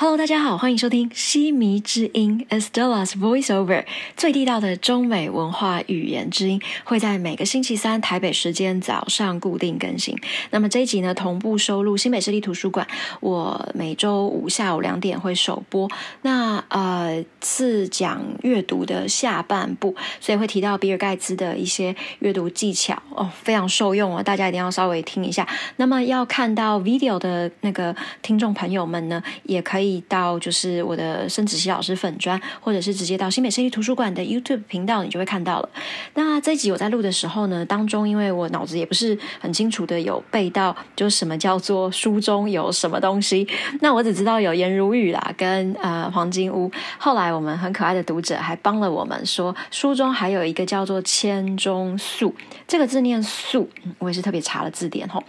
Hello，大家好，欢迎收听西迷之音 Estella's Voiceover，最地道的中美文化语言之音，会在每个星期三台北时间早上固定更新。那么这一集呢，同步收录新北市立图书馆，我每周五下午两点会首播。那呃是讲阅读的下半部，所以会提到比尔盖茨的一些阅读技巧哦，非常受用哦，大家一定要稍微听一下。那么要看到 video 的那个听众朋友们呢，也可以。到就是我的生子熙老师粉专，或者是直接到新美设计图书馆的 YouTube 频道，你就会看到了。那这一集我在录的时候呢，当中因为我脑子也不是很清楚的有背到，就什么叫做书中有什么东西。那我只知道有颜如玉啦，跟呃黄金屋。后来我们很可爱的读者还帮了我们说，书中还有一个叫做千中素，这个字念素，我也是特别查了字典吼，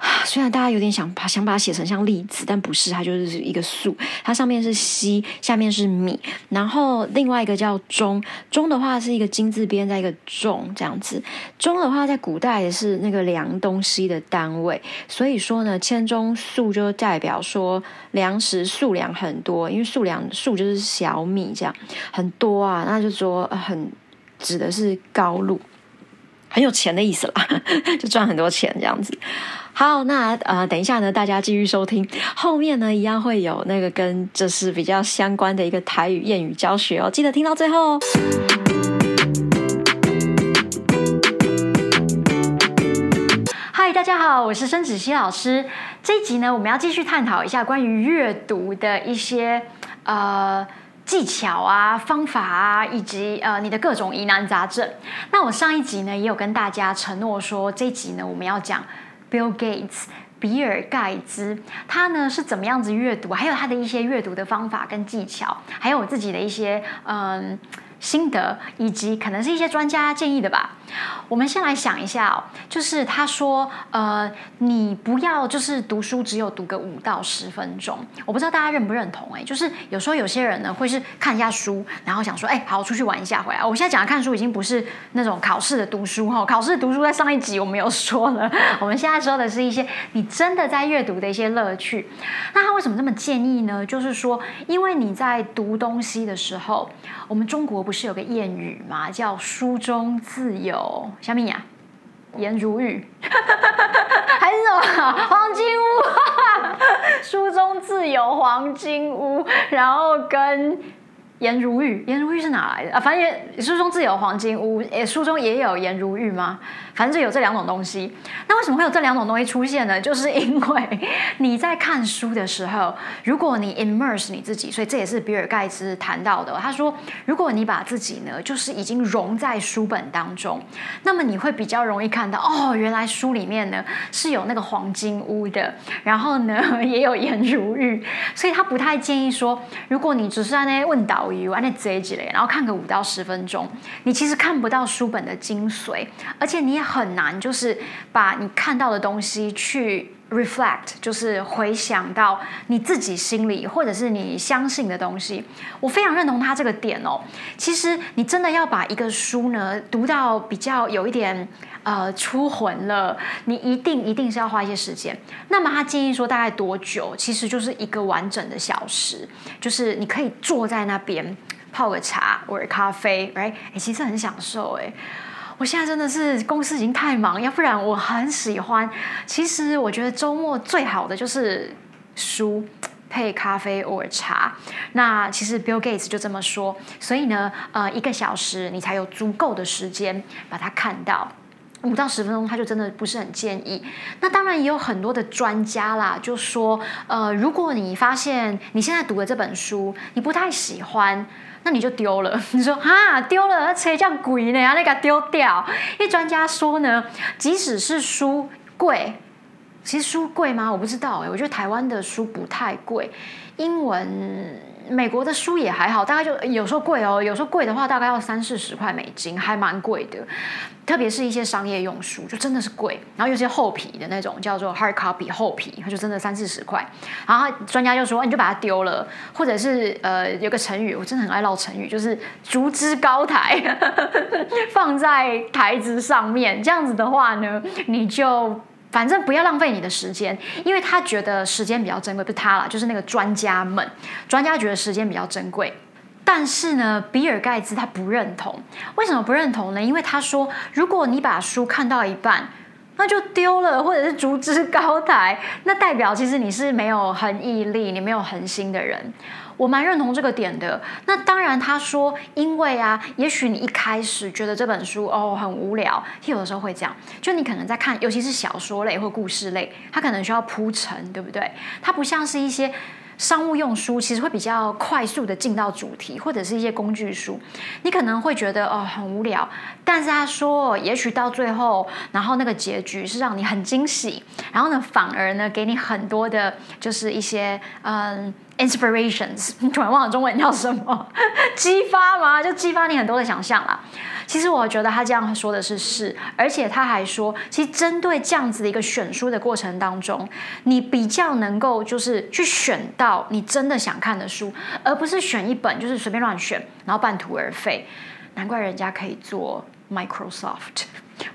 虽然大家有点想把想把它写成像栗子，但不是，它就是一个素。它上面是西，下面是米，然后另外一个叫中。中的话是一个金字边，在一个重这样子。中的话在古代也是那个量东西的单位，所以说呢，千中粟就代表说粮食数量很多，因为数量数就是小米这样很多啊，那就说很指的是高露，很有钱的意思啦，就赚很多钱这样子。好，那呃，等一下呢，大家继续收听，后面呢一样会有那个跟这是比较相关的一个台语谚语教学哦，记得听到最后。嗨，大家好，我是申子熙老师。这一集呢，我们要继续探讨一下关于阅读的一些呃技巧啊、方法啊，以及呃你的各种疑难杂症。那我上一集呢，也有跟大家承诺说，这一集呢，我们要讲。Bill Gates，比尔盖茨，他呢是怎么样子阅读？还有他的一些阅读的方法跟技巧，还有我自己的一些嗯。心得以及可能是一些专家建议的吧。我们先来想一下哦，就是他说，呃，你不要就是读书只有读个五到十分钟。我不知道大家认不认同？哎，就是有时候有些人呢会是看一下书，然后想说，哎，好，出去玩一下回来。我现在讲的看书已经不是那种考试的读书哈，考试读书在上一集我们有说了。我们现在说的是一些你真的在阅读的一些乐趣。那他为什么这么建议呢？就是说，因为你在读东西的时候，我们中国。不是有个谚语吗？叫“书中自有小米呀，颜如玉”，还是什么 黄金屋？书中自有黄金屋，然后跟。颜如玉，颜如玉是哪来的啊？反正书中自有黄金屋，诶，书中也有颜如玉吗？反正有这两种东西。那为什么会有这两种东西出现呢？就是因为你在看书的时候，如果你 immerse 你自己，所以这也是比尔盖茨谈到的。他说，如果你把自己呢，就是已经融在书本当中，那么你会比较容易看到，哦，原来书里面呢是有那个黄金屋的，然后呢也有颜如玉，所以他不太建议说，如果你只是在那问导。游啊那这几类，然后看个五到十分钟，你其实看不到书本的精髓，而且你也很难就是把你看到的东西去 reflect，就是回想到你自己心里或者是你相信的东西。我非常认同他这个点哦。其实你真的要把一个书呢读到比较有一点。呃，出魂了，你一定一定是要花一些时间。那么他建议说大概多久？其实就是一个完整的小时，就是你可以坐在那边泡个茶或者咖啡，right？哎，其实很享受哎。我现在真的是公司已经太忙，要不然我很喜欢。其实我觉得周末最好的就是书配咖啡或者茶。那其实 Bill Gates 就这么说，所以呢，呃，一个小时你才有足够的时间把它看到。五到十分钟，他就真的不是很建议。那当然也有很多的专家啦，就说，呃，如果你发现你现在读的这本书你不太喜欢，那你就丢了。你说啊，丢了，那车叫鬼呢，那个丢掉。因为专家说呢，即使是书贵，其实书贵吗？我不知道哎，我觉得台湾的书不太贵，英文。美国的书也还好，大概就有时候贵哦，有时候贵的话大概要三四十块美金，还蛮贵的。特别是一些商业用书，就真的是贵。然后有些厚皮的那种叫做 hard copy 厚皮，它就真的三四十块。然后专家就说，你就把它丢了，或者是呃有个成语，我真的很爱唠成语，就是竹枝高台，放在台子上面。这样子的话呢，你就反正不要浪费你的时间，因为他觉得时间比较珍贵，不是他啦，就是那个专家们，专家觉得时间比较珍贵。但是呢，比尔盖茨他不认同。为什么不认同呢？因为他说，如果你把书看到一半，那就丢了，或者是逐之高台，那代表其实你是没有恒毅力，你没有恒心的人。我蛮认同这个点的。那当然，他说，因为啊，也许你一开始觉得这本书哦很无聊，有的时候会这样。就你可能在看，尤其是小说类或故事类，它可能需要铺陈，对不对？它不像是一些。商务用书其实会比较快速的进到主题，或者是一些工具书，你可能会觉得哦很无聊，但是他说也许到最后，然后那个结局是让你很惊喜，然后呢反而呢给你很多的，就是一些嗯。Inspirations，你 突然忘了中文叫什么？激发吗？就激发你很多的想象啦。其实我觉得他这样说的是是，而且他还说，其实针对这样子的一个选书的过程当中，你比较能够就是去选到你真的想看的书，而不是选一本就是随便乱选，然后半途而废。难怪人家可以做 Microsoft。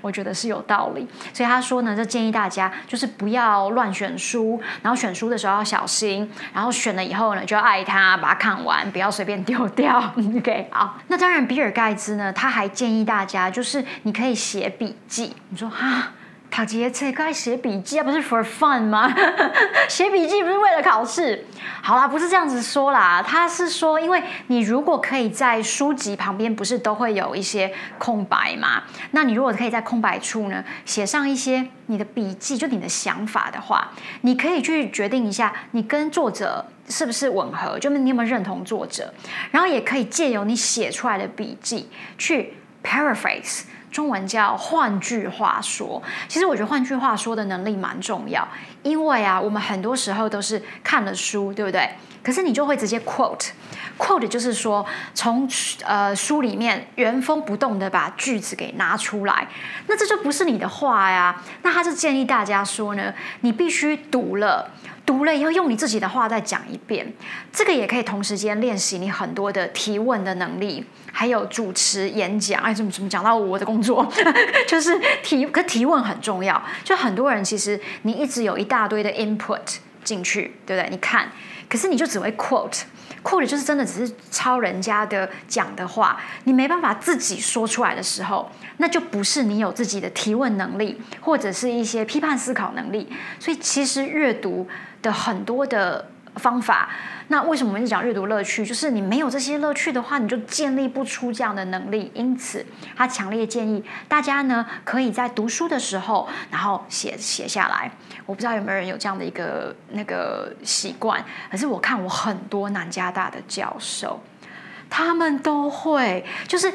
我觉得是有道理，所以他说呢，就建议大家就是不要乱选书，然后选书的时候要小心，然后选了以后呢，就要爱它，把它看完，不要随便丢掉。OK，好。那当然，比尔盖茨呢，他还建议大家，就是你可以写笔记。你说哈？卡杰这该写笔记啊，不是 for fun 吗？写笔记不是为了考试？好啦，不是这样子说啦，他是说，因为你如果可以在书籍旁边，不是都会有一些空白嘛？那你如果可以在空白处呢，写上一些你的笔记，就你的想法的话，你可以去决定一下，你跟作者是不是吻合，就你有没有认同作者，然后也可以借由你写出来的笔记去 paraphrase。中文叫换句话说，其实我觉得换句话说的能力蛮重要，因为啊，我们很多时候都是看了书，对不对？可是你就会直接 quote，quote 就是说从呃书里面原封不动的把句子给拿出来，那这就不是你的话呀。那他是建议大家说呢，你必须读了。读了以后，用你自己的话再讲一遍，这个也可以同时间练习你很多的提问的能力，还有主持演讲。哎，怎么怎么讲到我的工作，就是提，可提问很重要。就很多人其实你一直有一大堆的 input 进去，对不对？你看，可是你就只会 quote，quote 就是真的只是抄人家的讲的话，你没办法自己说出来的时候，那就不是你有自己的提问能力，或者是一些批判思考能力。所以其实阅读。的很多的方法，那为什么我们讲阅读乐趣？就是你没有这些乐趣的话，你就建立不出这样的能力。因此，他强烈建议大家呢，可以在读书的时候，然后写写下来。我不知道有没有人有这样的一个那个习惯，可是我看我很多南加大的教授，他们都会，就是。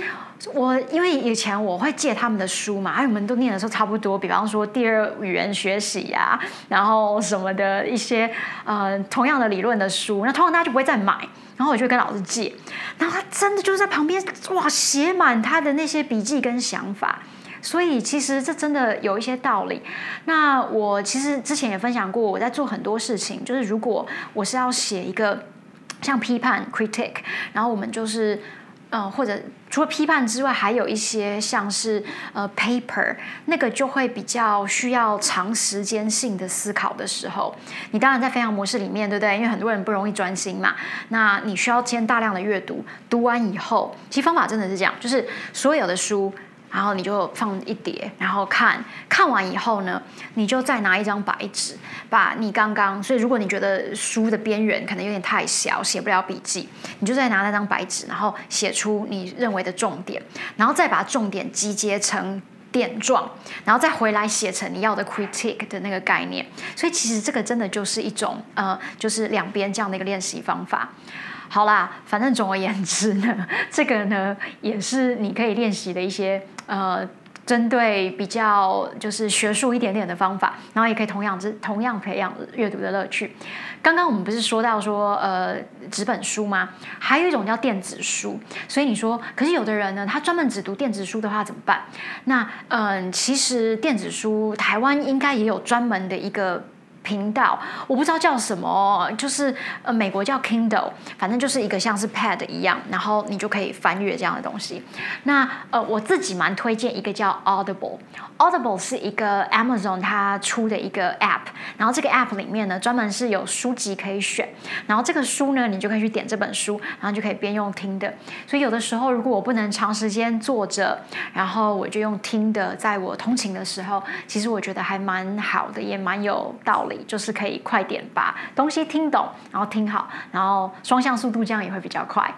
我因为以前我会借他们的书嘛，还有我们都念的时候差不多，比方说第二语言学习呀，然后什么的一些呃同样的理论的书，那通常大家就不会再买，然后我就跟老师借，然后他真的就是在旁边哇写满他的那些笔记跟想法，所以其实这真的有一些道理。那我其实之前也分享过，我在做很多事情，就是如果我是要写一个像批判 critic，然后我们就是。嗯，或者除了批判之外，还有一些像是呃 paper，那个就会比较需要长时间性的思考的时候，你当然在飞行模式里面，对不对？因为很多人不容易专心嘛，那你需要先大量的阅读，读完以后，其实方法真的是这样，就是所有的书。然后你就放一叠，然后看看完以后呢，你就再拿一张白纸，把你刚刚，所以如果你觉得书的边缘可能有点太小，写不了笔记，你就再拿那张白纸，然后写出你认为的重点，然后再把重点集结成点状，然后再回来写成你要的 critique 的那个概念。所以其实这个真的就是一种呃，就是两边这样的一个练习方法。好啦，反正总而言之呢，这个呢也是你可以练习的一些呃，针对比较就是学术一点点的方法，然后也可以同样之同样培养阅读的乐趣。刚刚我们不是说到说呃纸本书吗？还有一种叫电子书。所以你说，可是有的人呢，他专门只读电子书的话怎么办？那嗯，其实电子书台湾应该也有专门的一个。频道，我不知道叫什么，就是呃美国叫 Kindle，反正就是一个像是 Pad 一样，然后你就可以翻阅这样的东西。那呃我自己蛮推荐一个叫 Audible，Audible 是一个 Amazon 它出的一个 App，然后这个 App 里面呢专门是有书籍可以选，然后这个书呢你就可以去点这本书，然后就可以边用听的。所以有的时候如果我不能长时间坐着，然后我就用听的，在我通勤的时候，其实我觉得还蛮好的，也蛮有道理就是可以快点把东西听懂，然后听好，然后双向速度这样也会比较快。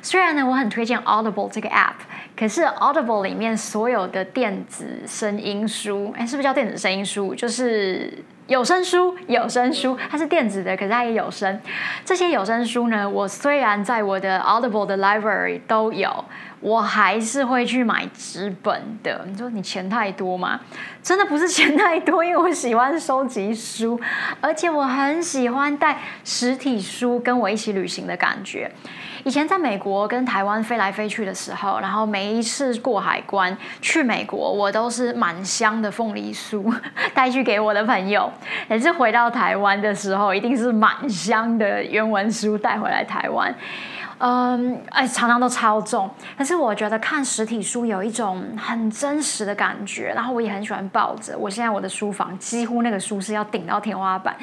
虽然呢，我很推荐 Audible 这个 app，可是 Audible 里面所有的电子声音书，哎，是不是叫电子声音书？就是有声书，有声书，它是电子的，可是它也有声。这些有声书呢，我虽然在我的 Audible 的 library 都有。我还是会去买纸本的。你说你钱太多吗？真的不是钱太多，因为我喜欢收集书，而且我很喜欢带实体书跟我一起旅行的感觉。以前在美国跟台湾飞来飞去的时候，然后每一次过海关去美国，我都是满箱的凤梨酥 带去给我的朋友。也是回到台湾的时候，一定是满箱的原文书带回来台湾。嗯，哎，常常都超重。可是我觉得看实体书有一种很真实的感觉，然后我也很喜欢抱着。我现在我的书房几乎那个书是要顶到天花板，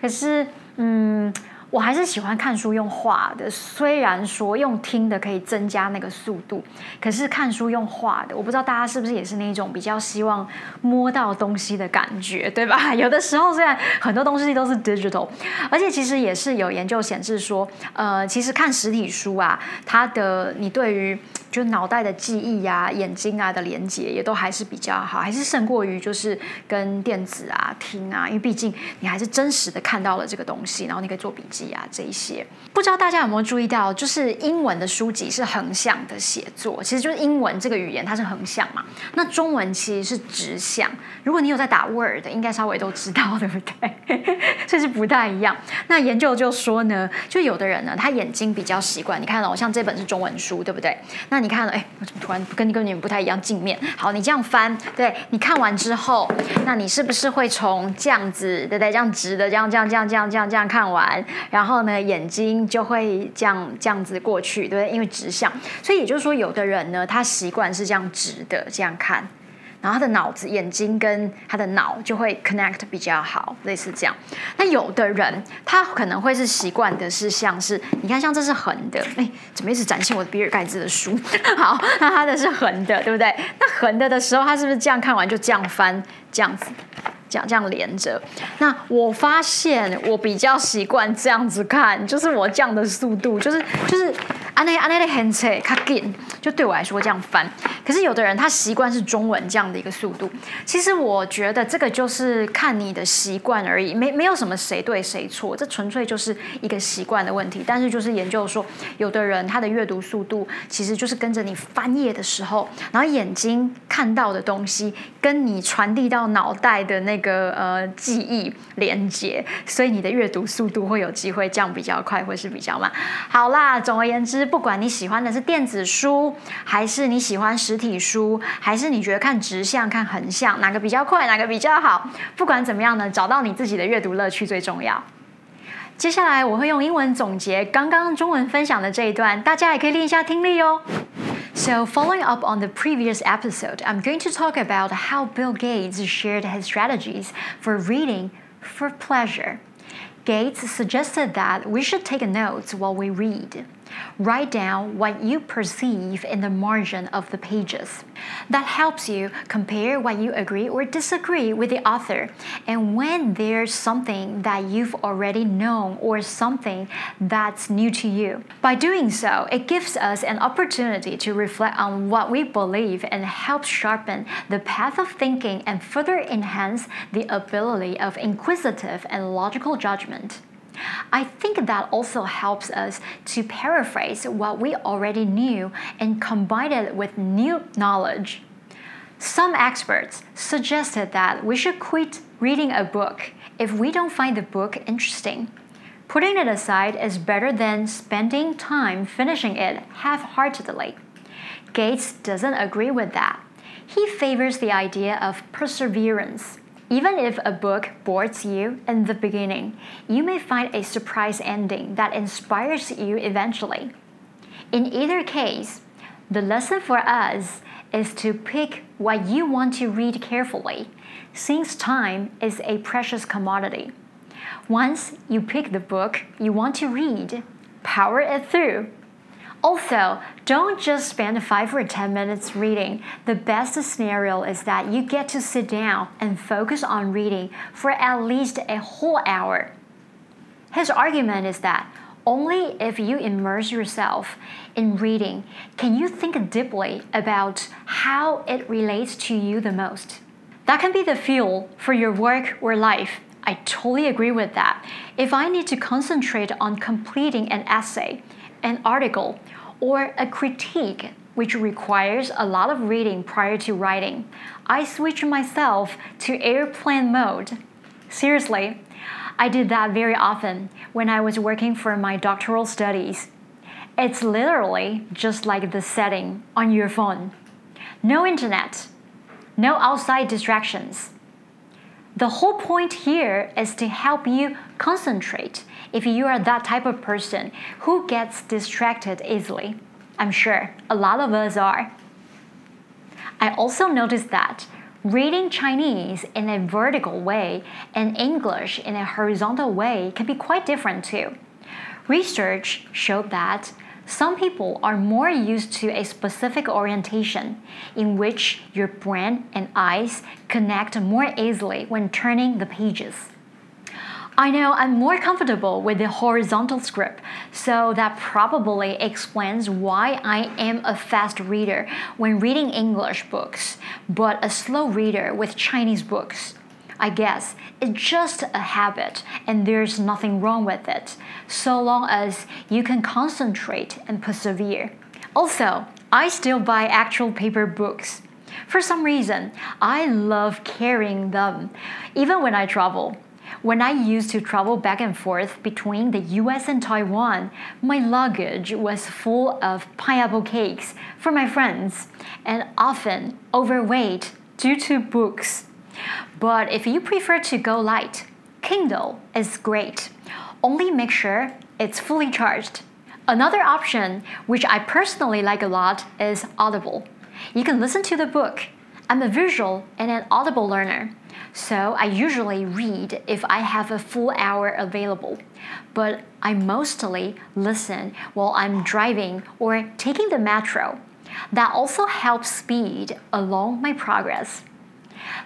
可是，嗯。我还是喜欢看书用画的，虽然说用听的可以增加那个速度，可是看书用画的，我不知道大家是不是也是那种比较希望摸到东西的感觉，对吧？有的时候虽然很多东西都是 digital，而且其实也是有研究显示说，呃，其实看实体书啊，它的你对于就脑袋的记忆呀、眼睛啊的连接也都还是比较好，还是胜过于就是跟电子啊听啊，因为毕竟你还是真实的看到了这个东西，然后你可以做笔记啊这一些。不知道大家有没有注意到，就是英文的书籍是横向的写作，其实就是英文这个语言它是横向嘛，那中文其实是直向。如果你有在打 Word，应该稍微都知道，对不对？这是不太一样。那研究就说呢，就有的人呢，他眼睛比较习惯，你看哦，像这本是中文书，对不对？那你看了，哎，我怎么突然跟跟你们不太一样？镜面，好，你这样翻，对你看完之后，那你是不是会从这样子，对不对？这样直的，这样这样这样这样这样这样看完，然后呢，眼睛就会这样这样子过去，对不对？因为直向，所以也就是说，有的人呢，他习惯是这样直的这样看。然后他的脑子、眼睛跟他的脑就会 connect 比较好，类似这样。那有的人他可能会是习惯的是像是，你看像这是横的，哎，怎么一直展现我的比尔盖茨的书？好，那他的是横的，对不对？那横的的时候，他是不是这样看完就这样翻，这样子，讲这样连着？那我发现我比较习惯这样子看，就是我这样的速度，就是就是。安内安内的 hands 卡紧，就对我来说这样翻。可是有的人他习惯是中文这样的一个速度。其实我觉得这个就是看你的习惯而已，没没有什么谁对谁错，这纯粹就是一个习惯的问题。但是就是研究说，有的人他的阅读速度其实就是跟着你翻页的时候，然后眼睛看到的东西跟你传递到脑袋的那个呃记忆连接，所以你的阅读速度会有机会降比较快，或是比较慢。好啦，总而言之。不管你喜欢的是电子书，还是你喜欢实体书，还是你觉得看直向、看横向哪个比较快，哪个比较好？不管怎么样呢，找到你自己的阅读乐趣最重要。接下来我会用英文总结刚刚中文分享的这一段，大家也可以练一下听力哦。So, following up on the previous episode, I'm going to talk about how Bill Gates shared his strategies for reading for pleasure. Gates suggested that we should take notes while we read. Write down what you perceive in the margin of the pages. That helps you compare what you agree or disagree with the author, and when there's something that you've already known or something that's new to you. By doing so, it gives us an opportunity to reflect on what we believe and helps sharpen the path of thinking and further enhance the ability of inquisitive and logical judgment. I think that also helps us to paraphrase what we already knew and combine it with new knowledge. Some experts suggested that we should quit reading a book if we don't find the book interesting. Putting it aside is better than spending time finishing it half heartedly. Gates doesn't agree with that. He favors the idea of perseverance. Even if a book bores you in the beginning, you may find a surprise ending that inspires you eventually. In either case, the lesson for us is to pick what you want to read carefully, since time is a precious commodity. Once you pick the book you want to read, power it through. Also, don't just spend 5 or 10 minutes reading. The best scenario is that you get to sit down and focus on reading for at least a whole hour. His argument is that only if you immerse yourself in reading can you think deeply about how it relates to you the most. That can be the fuel for your work or life. I totally agree with that. If I need to concentrate on completing an essay, an article, or a critique which requires a lot of reading prior to writing, I switch myself to airplane mode. Seriously, I did that very often when I was working for my doctoral studies. It's literally just like the setting on your phone. No internet, no outside distractions. The whole point here is to help you concentrate if you are that type of person who gets distracted easily. I'm sure a lot of us are. I also noticed that reading Chinese in a vertical way and English in a horizontal way can be quite different too. Research showed that some people are more used to a specific orientation in which your brain and eyes connect more easily when turning the pages. I know I'm more comfortable with the horizontal script, so that probably explains why I am a fast reader when reading English books, but a slow reader with Chinese books. I guess it's just a habit and there's nothing wrong with it, so long as you can concentrate and persevere. Also, I still buy actual paper books. For some reason, I love carrying them, even when I travel. When I used to travel back and forth between the US and Taiwan, my luggage was full of pineapple cakes for my friends and often overweight due to books. But if you prefer to go light, Kindle is great. Only make sure it's fully charged. Another option, which I personally like a lot, is Audible. You can listen to the book. I'm a visual and an audible learner. So I usually read if I have a full hour available, but I mostly listen while I'm driving or taking the metro. That also helps speed along my progress.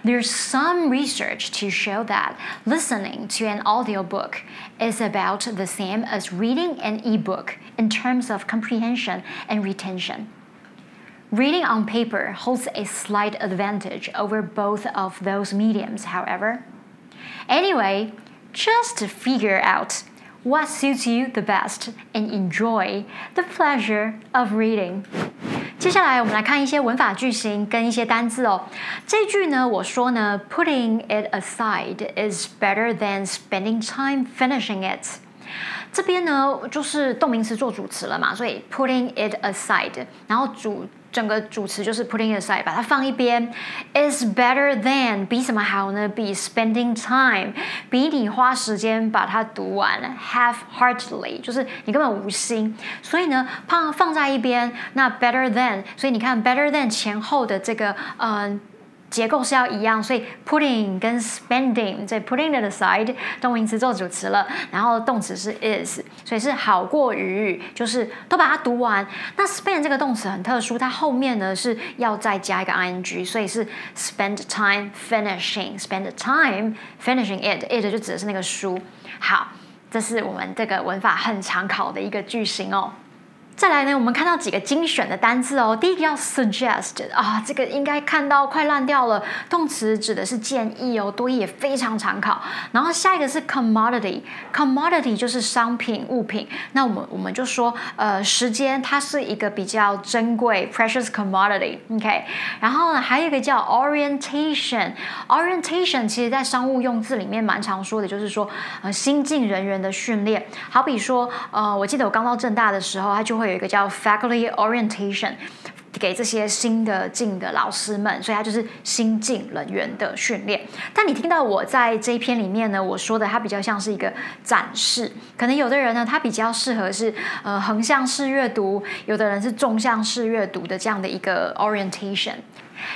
There's some research to show that listening to an audiobook is about the same as reading an ebook in terms of comprehension and retention. Reading on paper holds a slight advantage over both of those mediums, however. Anyway, just figure out what suits you the best and enjoy the pleasure of reading. 接下来我们来看一些文法句型跟一些单字哦。这句呢，我说呢，putting it aside is better than spending time finishing it。这边呢，就是动名词做主词了嘛，所以 putting it aside，然后主 整个主词就是 putting aside，把它放一边，is better than 比什么好呢？比 spending time，比你花时间把它读完，half-heartedly，就是你根本无心。所以呢，放放在一边，那 better than，所以你看 better than 前后的这个嗯。结构是要一样，所以 putting 跟 spending 在 putting it aside 动名词做主词了，然后动词是 is，所以是好过于，就是都把它读完。那 spend 这个动词很特殊，它后面呢是要再加一个 ing，所以是 spend time finishing，spend time finishing it，it 就指的是那个书。好，这是我们这个文法很常考的一个句型哦。再来呢，我们看到几个精选的单字哦。第一个叫 suggest 啊，这个应该看到快烂掉了。动词指的是建议哦，多义也非常常考。然后下一个是 commodity，commodity 就是商品物品。那我们我们就说，呃，时间它是一个比较珍贵 precious commodity。OK，然后呢，还有一个叫 orientation，orientation 其实在商务用字里面蛮常说的，就是说呃新进人员的训练。好比说，呃，我记得我刚到正大的时候，他就会。有一个叫 faculty orientation，给这些新的进的老师们，所以他就是新进人员的训练。但你听到我在这一篇里面呢，我说的它比较像是一个展示，可能有的人呢，他比较适合是呃横向式阅读，有的人是纵向式阅读的这样的一个 orientation。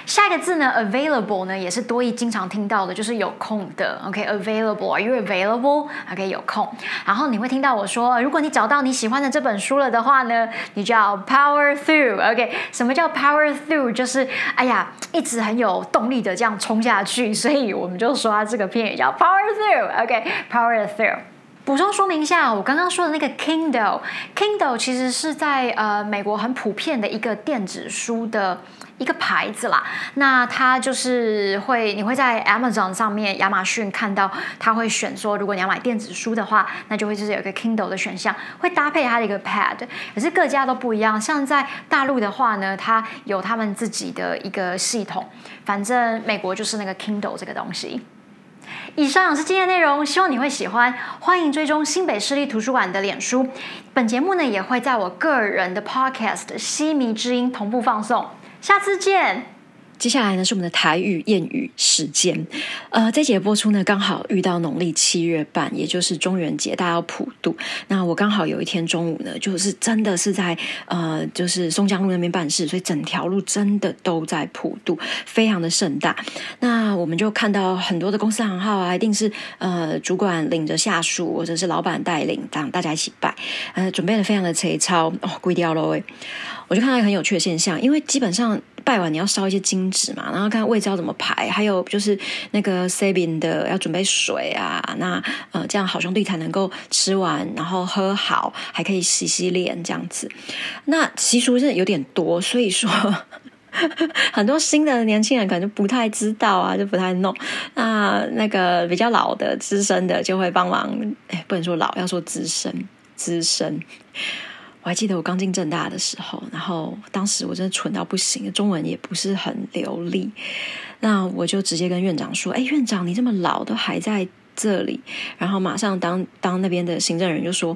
下一个字呢，available 呢也是多义经常听到的，就是有空的。OK，available，Are you available？OK，有空。然后你会听到我说，如果你找到你喜欢的这本书了的话呢，你就要 power through。OK，什么叫 power through？就是哎呀，一直很有动力的这样冲下去。所以我们就说它这个片语叫 power through。OK，power through。补充说明一下，我刚刚说的那个 Kindle，Kindle 其实是在呃美国很普遍的一个电子书的。一个牌子啦，那它就是会，你会在 Amazon 上面、亚马逊看到，它会选说，如果你要买电子书的话，那就会就是有一个 Kindle 的选项，会搭配它的一个 Pad，可是各家都不一样。像在大陆的话呢，它有他们自己的一个系统，反正美国就是那个 Kindle 这个东西。以上是今天内容，希望你会喜欢，欢迎追踪新北市立图书馆的脸书。本节目呢也会在我个人的 Podcast《西迷之音》同步放送。下次见。接下来呢是我们的台语谚语时间。呃，这节播出呢刚好遇到农历七月半，也就是中元节，大家要普渡。那我刚好有一天中午呢，就是真的是在呃，就是松江路那边办事，所以整条路真的都在普渡，非常的盛大。那我们就看到很多的公司行号啊，一定是呃主管领着下属，或者是老板带领，让大家一起拜，呃，准备的非常的粗糙哦，贵掉了喂。我就看到一个很有趣的现象，因为基本上拜完你要烧一些金纸嘛，然后看位置要怎么排，还有就是那个 saving 的要准备水啊，那呃这样好兄弟才能够吃完，然后喝好，还可以洗洗脸这样子。那习俗是有点多，所以说 很多新的年轻人可能就不太知道啊，就不太弄。那那个比较老的资深的就会帮忙，哎，不能说老，要说资深资深。我还记得我刚进正大的时候，然后当时我真的蠢到不行，中文也不是很流利。那我就直接跟院长说：“哎，院长，你这么老都还在这里。”然后马上当当那边的行政人就说。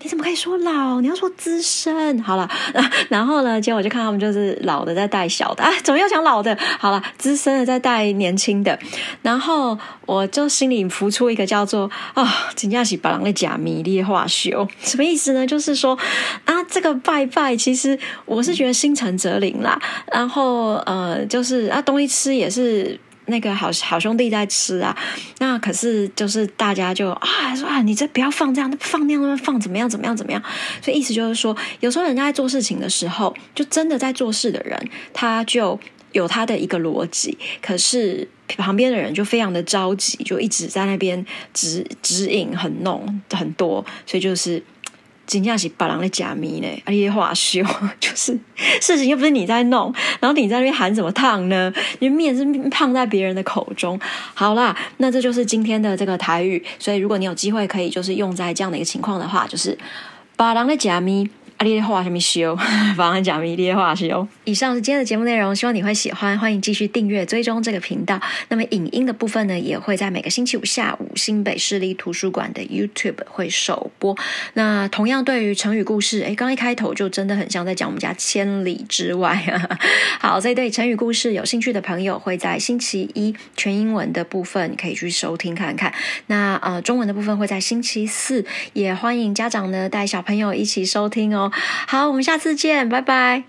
你怎么可以说老？你要说资深。好了，然后呢？结果我就看他们就是老的在带小的啊，怎么又讲老的？好了，资深的在带年轻的。然后我就心里浮出一个叫做啊，金家喜把郎的假迷烈化修，什么意思呢？就是说啊，这个拜拜，其实我是觉得心诚则灵啦。然后呃，就是啊，东西吃也是。那个好好兄弟在吃啊，那可是就是大家就啊说啊，你这不要放这样，放那样放怎么样怎么样怎么样？所以意思就是说，有时候人家在做事情的时候，就真的在做事的人，他就有他的一个逻辑，可是旁边的人就非常的着急，就一直在那边指指引很弄很多，所以就是。真正是别人的假面呢，而且话修，就是事情又不是你在弄，然后你在那边喊什么烫呢？你面是烫在别人的口中。好啦，那这就是今天的这个台语，所以如果你有机会可以就是用在这样的一个情况的话，就是别人的假面。阿丽的话什么修？帮安讲迷丽的话修。以上是今天的节目内容，希望你会喜欢。欢迎继续订阅追踪这个频道。那么影音的部分呢，也会在每个星期五下午新北市立图书馆的 YouTube 会首播。那同样对于成语故事，哎，刚一开头就真的很像在讲我们家千里之外。好，所以对成语故事有兴趣的朋友，会在星期一全英文的部分可以去收听看看。那呃，中文的部分会在星期四，也欢迎家长呢带小朋友一起收听哦。好我们下次见拜拜。